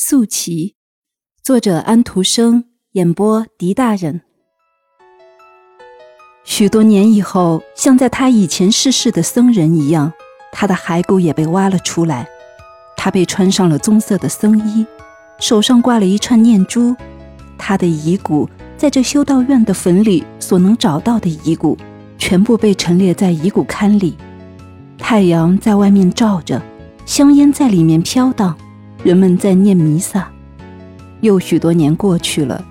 素旗，作者安徒生，演播狄大人。许多年以后，像在他以前逝世的僧人一样，他的骸骨也被挖了出来。他被穿上了棕色的僧衣，手上挂了一串念珠。他的遗骨在这修道院的坟里所能找到的遗骨，全部被陈列在遗骨龛里。太阳在外面照着，香烟在里面飘荡。人们在念弥撒，又许多年过去了，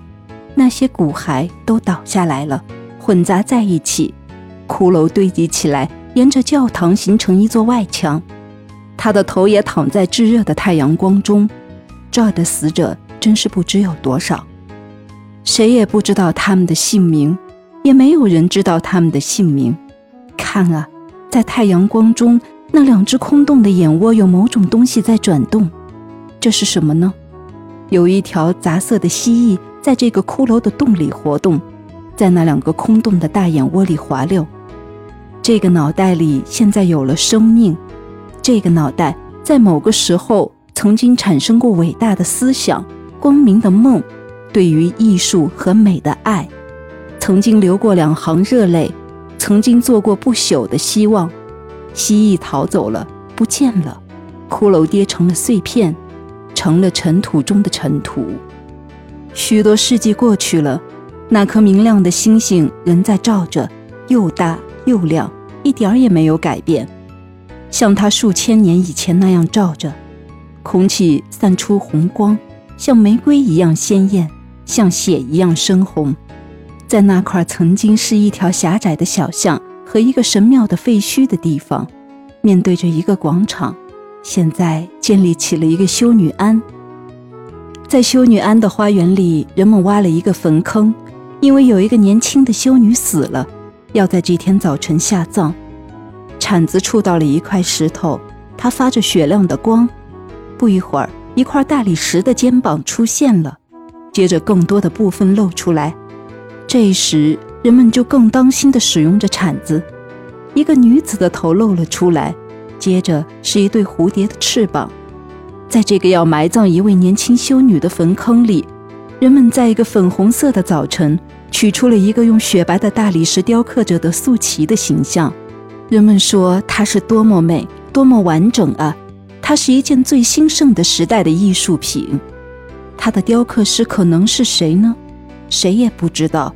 那些骨骸都倒下来了，混杂在一起，骷髅堆积起来，沿着教堂形成一座外墙。他的头也躺在炙热的太阳光中，这儿的死者真是不知有多少，谁也不知道他们的姓名，也没有人知道他们的姓名。看啊，在太阳光中，那两只空洞的眼窝有某种东西在转动。这是什么呢？有一条杂色的蜥蜴在这个骷髅的洞里活动，在那两个空洞的大眼窝里滑溜。这个脑袋里现在有了生命，这个脑袋在某个时候曾经产生过伟大的思想、光明的梦，对于艺术和美的爱，曾经流过两行热泪，曾经做过不朽的希望。蜥蜴逃走了，不见了，骷髅跌成了碎片。成了尘土中的尘土。许多世纪过去了，那颗明亮的星星仍在照着，又大又亮，一点儿也没有改变，像它数千年以前那样照着。空气散出红光，像玫瑰一样鲜艳，像血一样深红。在那块曾经是一条狭窄的小巷和一个神庙的废墟的地方，面对着一个广场。现在建立起了一个修女庵，在修女庵的花园里，人们挖了一个坟坑，因为有一个年轻的修女死了，要在这天早晨下葬。铲子触到了一块石头，它发着雪亮的光。不一会儿，一块大理石的肩膀出现了，接着更多的部分露出来。这时，人们就更当心地使用着铲子。一个女子的头露了出来。接着是一对蝴蝶的翅膀，在这个要埋葬一位年轻修女的坟坑里，人们在一个粉红色的早晨取出了一个用雪白的大理石雕刻着的素旗的形象。人们说它是多么美，多么完整啊！它是一件最兴盛的时代的艺术品。它的雕刻师可能是谁呢？谁也不知道，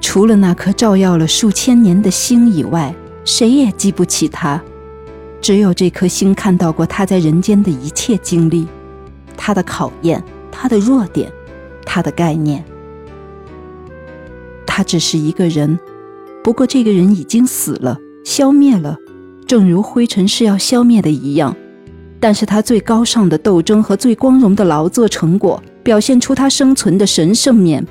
除了那颗照耀了数千年的星以外，谁也记不起它。只有这颗星看到过他在人间的一切经历，他的考验，他的弱点，他的概念。他只是一个人，不过这个人已经死了，消灭了，正如灰尘是要消灭的一样。但是他最高尚的斗争和最光荣的劳作成果，表现出他生存的神圣面，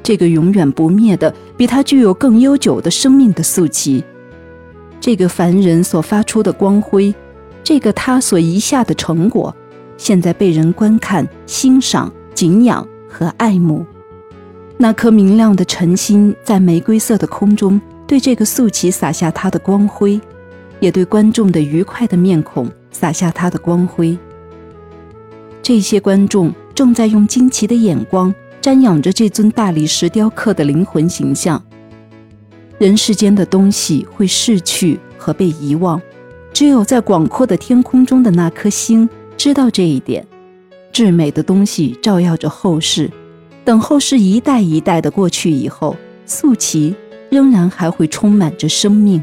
这个永远不灭的，比他具有更悠久的生命的素旗。这个凡人所发出的光辉，这个他所遗下的成果，现在被人观看、欣赏、敬仰和爱慕。那颗明亮的晨星在玫瑰色的空中，对这个素旗洒下它的光辉，也对观众的愉快的面孔洒下它的光辉。这些观众正在用惊奇的眼光瞻仰着这尊大理石雕刻的灵魂形象。人世间的东西会逝去和被遗忘，只有在广阔的天空中的那颗星知道这一点。至美的东西照耀着后世，等后世一代一代的过去以后，素旗仍然还会充满着生命。